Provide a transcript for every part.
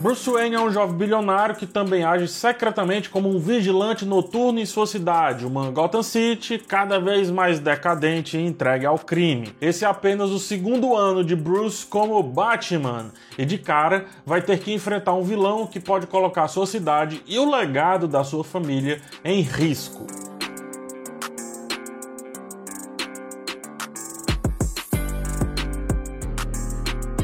Bruce Wayne é um jovem bilionário que também age secretamente como um vigilante noturno em sua cidade, uma Gotham City cada vez mais decadente e entregue ao crime. Esse é apenas o segundo ano de Bruce como Batman, e de cara vai ter que enfrentar um vilão que pode colocar sua cidade e o legado da sua família em risco.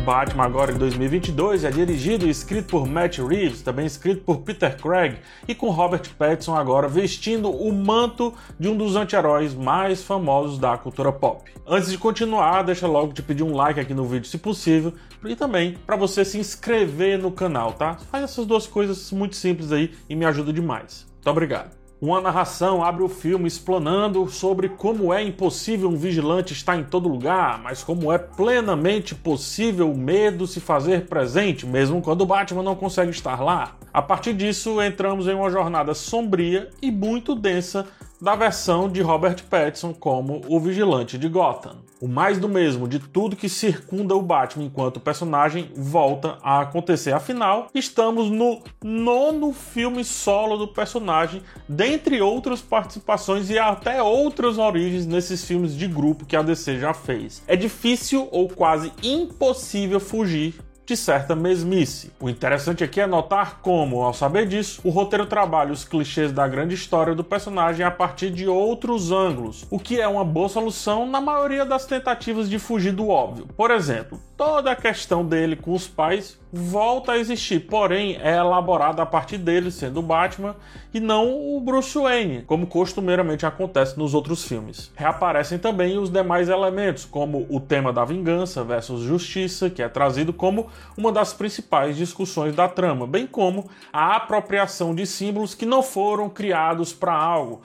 Batman agora em 2022 é dirigido e escrito por Matt Reeves, também escrito por Peter Craig e com Robert Pattinson agora vestindo o manto de um dos anti-heróis mais famosos da cultura pop. Antes de continuar, deixa logo te pedir um like aqui no vídeo se possível e também para você se inscrever no canal, tá? Faz essas duas coisas muito simples aí e me ajuda demais. Muito obrigado. Uma narração abre o filme explanando sobre como é impossível um vigilante estar em todo lugar, mas como é plenamente possível o medo se fazer presente, mesmo quando o Batman não consegue estar lá. A partir disso, entramos em uma jornada sombria e muito densa da versão de Robert Pattinson como o vigilante de Gotham. O mais do mesmo de tudo que circunda o Batman enquanto personagem volta a acontecer. Afinal, estamos no nono filme solo do personagem, dentre outras participações e até outras origens nesses filmes de grupo que a DC já fez. É difícil ou quase impossível fugir de certa mesmice. O interessante aqui é notar como, ao saber disso, o roteiro trabalha os clichês da grande história do personagem a partir de outros ângulos, o que é uma boa solução na maioria das tentativas de fugir do óbvio. Por exemplo, toda a questão dele com os pais volta a existir, porém é elaborada a partir dele sendo o Batman e não o Bruce Wayne, como costumeiramente acontece nos outros filmes. Reaparecem também os demais elementos, como o tema da vingança versus justiça, que é trazido como uma das principais discussões da trama, bem como a apropriação de símbolos que não foram criados para algo,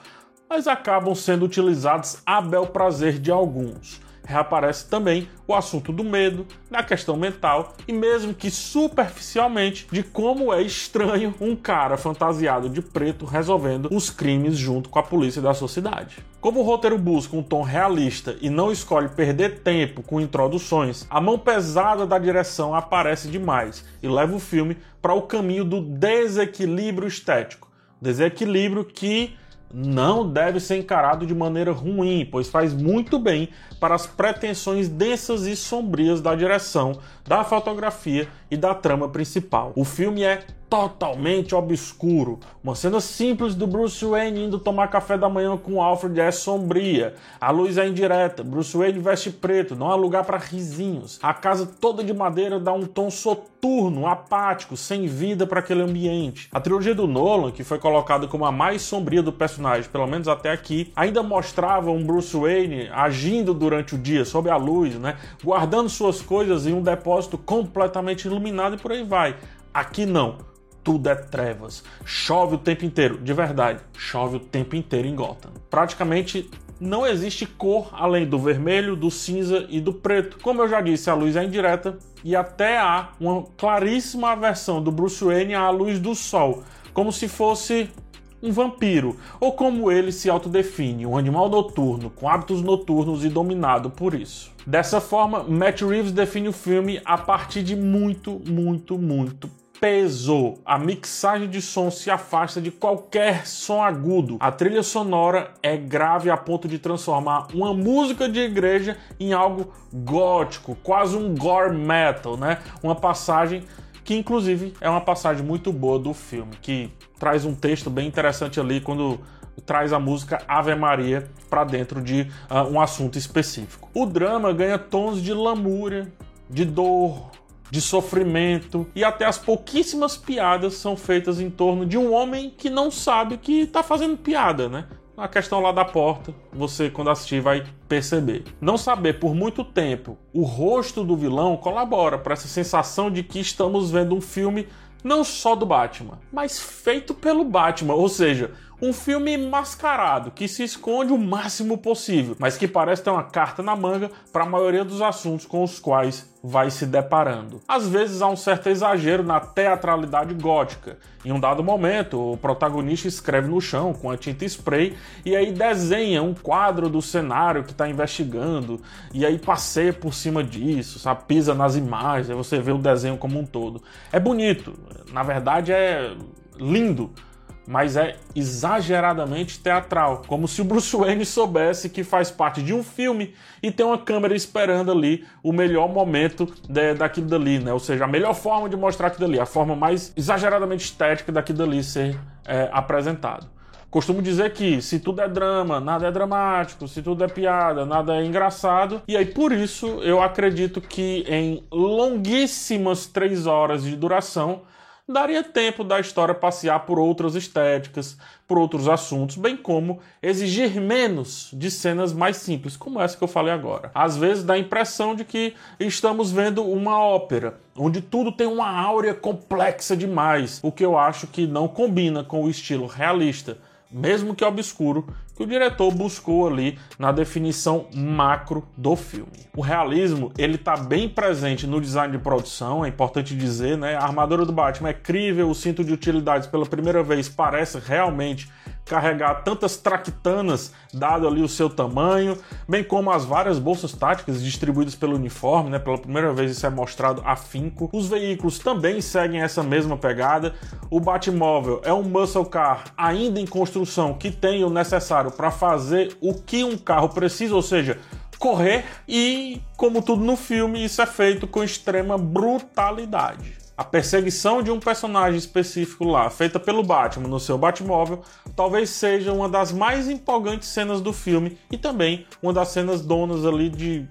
mas acabam sendo utilizados a bel prazer de alguns reaparece também o assunto do medo, da questão mental e mesmo que superficialmente de como é estranho um cara fantasiado de preto resolvendo os crimes junto com a polícia da sua cidade. Como o roteiro busca um tom realista e não escolhe perder tempo com introduções, a mão pesada da direção aparece demais e leva o filme para o caminho do desequilíbrio estético. Desequilíbrio que não deve ser encarado de maneira ruim, pois faz muito bem para as pretensões densas e sombrias da direção, da fotografia e da trama principal. O filme é totalmente obscuro. Uma cena simples do Bruce Wayne indo tomar café da manhã com Alfred é sombria. A luz é indireta. Bruce Wayne veste preto, não há lugar para risinhos. A casa toda de madeira dá um tom soturno, apático, sem vida para aquele ambiente. A trilogia do Nolan, que foi colocada como a mais sombria do personagem, pelo menos até aqui, ainda mostrava um Bruce Wayne agindo durante o dia sob a luz, né, guardando suas coisas em um depósito completamente iluminado e por aí vai. Aqui não tudo é trevas. Chove o tempo inteiro, de verdade, chove o tempo inteiro em Gotham. Praticamente não existe cor além do vermelho, do cinza e do preto. Como eu já disse, a luz é indireta e até há uma claríssima aversão do Bruce Wayne à luz do sol, como se fosse um vampiro, ou como ele se autodefine, um animal noturno, com hábitos noturnos e dominado por isso. Dessa forma, Matt Reeves define o filme a partir de muito, muito, muito peso. A mixagem de som se afasta de qualquer som agudo. A trilha sonora é grave a ponto de transformar uma música de igreja em algo gótico, quase um gore metal, né? Uma passagem que inclusive é uma passagem muito boa do filme, que traz um texto bem interessante ali quando traz a música Ave Maria para dentro de uh, um assunto específico. O drama ganha tons de lamúria, de dor, de sofrimento e até as pouquíssimas piadas são feitas em torno de um homem que não sabe que está fazendo piada, né? A questão lá da porta, você quando assistir vai perceber. Não saber por muito tempo o rosto do vilão colabora para essa sensação de que estamos vendo um filme não só do Batman, mas feito pelo Batman, ou seja, Um filme mascarado, que se esconde o máximo possível, mas que parece ter uma carta na manga para a maioria dos assuntos com os quais vai se deparando. Às vezes há um certo exagero na teatralidade gótica. Em um dado momento, o protagonista escreve no chão com a tinta spray e aí desenha um quadro do cenário que está investigando e aí passeia por cima disso, sabe? pisa nas imagens, aí você vê o desenho como um todo. É bonito, na verdade é lindo mas é exageradamente teatral, como se o Bruce Wayne soubesse que faz parte de um filme e tem uma câmera esperando ali o melhor momento de, daquilo dali, né? Ou seja, a melhor forma de mostrar aquilo dali, a forma mais exageradamente estética daquilo dali ser é, apresentado. Costumo dizer que se tudo é drama, nada é dramático, se tudo é piada, nada é engraçado. E aí, por isso, eu acredito que em longuíssimas três horas de duração, daria tempo da história passear por outras estéticas, por outros assuntos, bem como exigir menos de cenas mais simples, como essa que eu falei agora. Às vezes dá a impressão de que estamos vendo uma ópera, onde tudo tem uma áurea complexa demais, o que eu acho que não combina com o estilo realista mesmo que obscuro, que o diretor buscou ali na definição macro do filme. O realismo, ele tá bem presente no design de produção, é importante dizer, né? A armadura do Batman é crível, o cinto de utilidades pela primeira vez parece realmente carregar tantas traquitanas, dado ali o seu tamanho, bem como as várias bolsas táticas distribuídas pelo uniforme, né? Pela primeira vez isso é mostrado afinco. Os veículos também seguem essa mesma pegada. O Batmóvel é um muscle car ainda em construção que tem o necessário para fazer o que um carro precisa, ou seja, correr e, como tudo no filme, isso é feito com extrema brutalidade a perseguição de um personagem específico lá, feita pelo Batman no seu Batmóvel, talvez seja uma das mais empolgantes cenas do filme e também uma das cenas donas ali de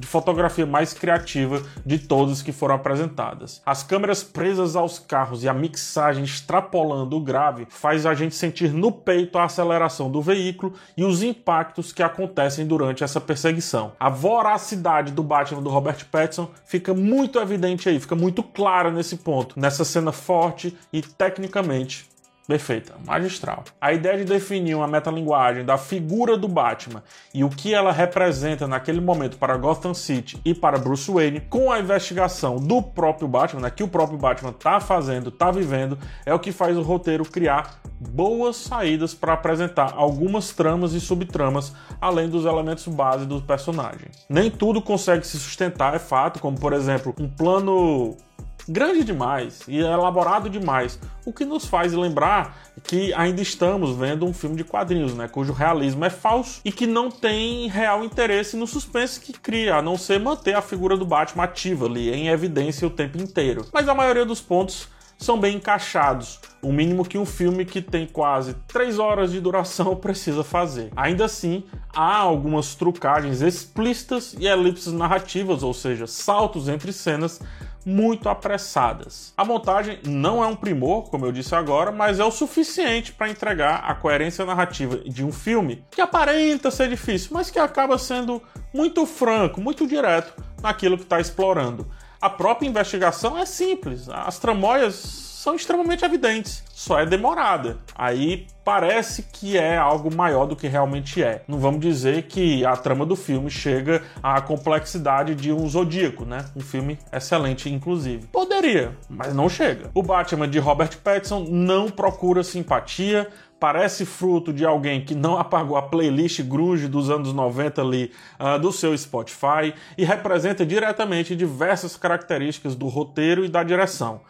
de fotografia mais criativa de todas que foram apresentadas. As câmeras presas aos carros e a mixagem extrapolando o grave faz a gente sentir no peito a aceleração do veículo e os impactos que acontecem durante essa perseguição. A voracidade do Batman do Robert Pattinson fica muito evidente aí, fica muito clara nesse ponto, nessa cena forte e tecnicamente Perfeita, magistral. A ideia de definir uma metalinguagem da figura do Batman e o que ela representa naquele momento para Gotham City e para Bruce Wayne, com a investigação do próprio Batman, né, que o próprio Batman está fazendo, está vivendo, é o que faz o roteiro criar boas saídas para apresentar algumas tramas e subtramas, além dos elementos base do personagem. Nem tudo consegue se sustentar, é fato, como por exemplo, um plano grande demais e elaborado demais, o que nos faz lembrar que ainda estamos vendo um filme de quadrinhos, né, cujo realismo é falso e que não tem real interesse no suspense que cria, a não ser manter a figura do Batman ativa ali, em evidência o tempo inteiro. Mas a maioria dos pontos são bem encaixados, o mínimo que um filme que tem quase 3 horas de duração precisa fazer. Ainda assim, há algumas trucagens explícitas e elipses narrativas, ou seja, saltos entre cenas muito apressadas. A montagem não é um primor, como eu disse agora, mas é o suficiente para entregar a coerência narrativa de um filme que aparenta ser difícil, mas que acaba sendo muito franco, muito direto naquilo que está explorando. A própria investigação é simples, as tramóias são extremamente evidentes, só é demorada. Aí parece que é algo maior do que realmente é. Não vamos dizer que a trama do filme chega à complexidade de um Zodíaco, né? Um filme excelente, inclusive. Poderia, mas não chega. O Batman de Robert Pattinson não procura simpatia, parece fruto de alguém que não apagou a playlist grunge dos anos 90 ali uh, do seu Spotify e representa diretamente diversas características do roteiro e da direção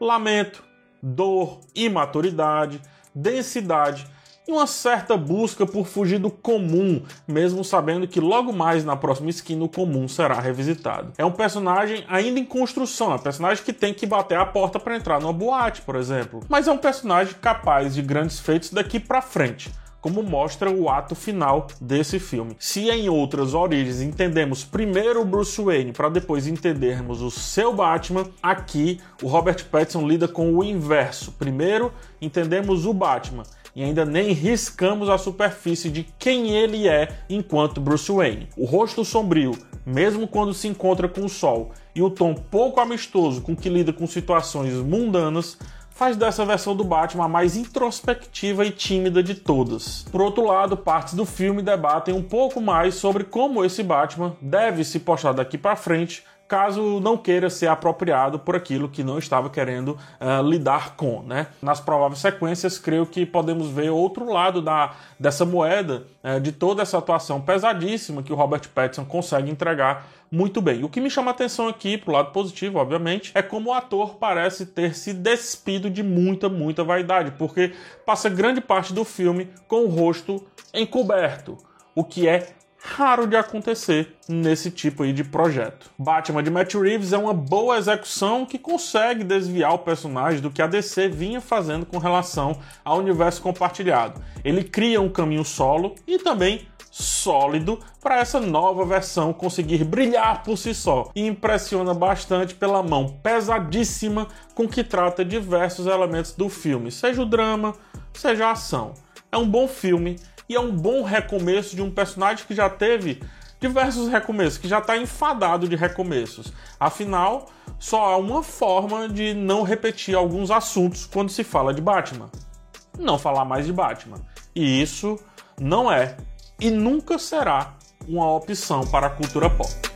lamento, dor, imaturidade, densidade e uma certa busca por fugir do comum, mesmo sabendo que logo mais na próxima esquina o comum será revisitado. É um personagem ainda em construção, é um personagem que tem que bater a porta para entrar numa boate, por exemplo, mas é um personagem capaz de grandes feitos daqui para frente como mostra o ato final desse filme. Se em outras origens entendemos primeiro o Bruce Wayne para depois entendermos o seu Batman, aqui o Robert Pattinson lida com o inverso. Primeiro entendemos o Batman e ainda nem riscamos a superfície de quem ele é enquanto Bruce Wayne. O rosto sombrio, mesmo quando se encontra com o sol, e o tom pouco amistoso com que lida com situações mundanas faz dessa versão do Batman a mais introspectiva e tímida de todas. Por outro lado, partes do filme debatem um pouco mais sobre como esse Batman deve se postar daqui para frente caso não queira ser apropriado por aquilo que não estava querendo uh, lidar com. Né? Nas prováveis sequências, creio que podemos ver outro lado da, dessa moeda, uh, de toda essa atuação pesadíssima que o Robert Pattinson consegue entregar muito bem. O que me chama atenção aqui, pro lado positivo, obviamente, é como o ator parece ter se despido de muita, muita vaidade, porque passa grande parte do filme com o rosto encoberto, o que é raro de acontecer nesse tipo aí de projeto. Batman de Matt Reeves é uma boa execução que consegue desviar o personagem do que a DC vinha fazendo com relação ao universo compartilhado. Ele cria um caminho solo e também sólido para essa nova versão conseguir brilhar por si só e impressiona bastante pela mão pesadíssima com que trata diversos elementos do filme, seja o drama, seja a ação. É um bom filme e é um bom recomeço de um personagem que já teve diversos recomeços, que já está enfadado de recomeços. Afinal, só há uma forma de não repetir alguns assuntos quando se fala de Batman: não falar mais de Batman. E isso não é e nunca será uma opção para a cultura pop.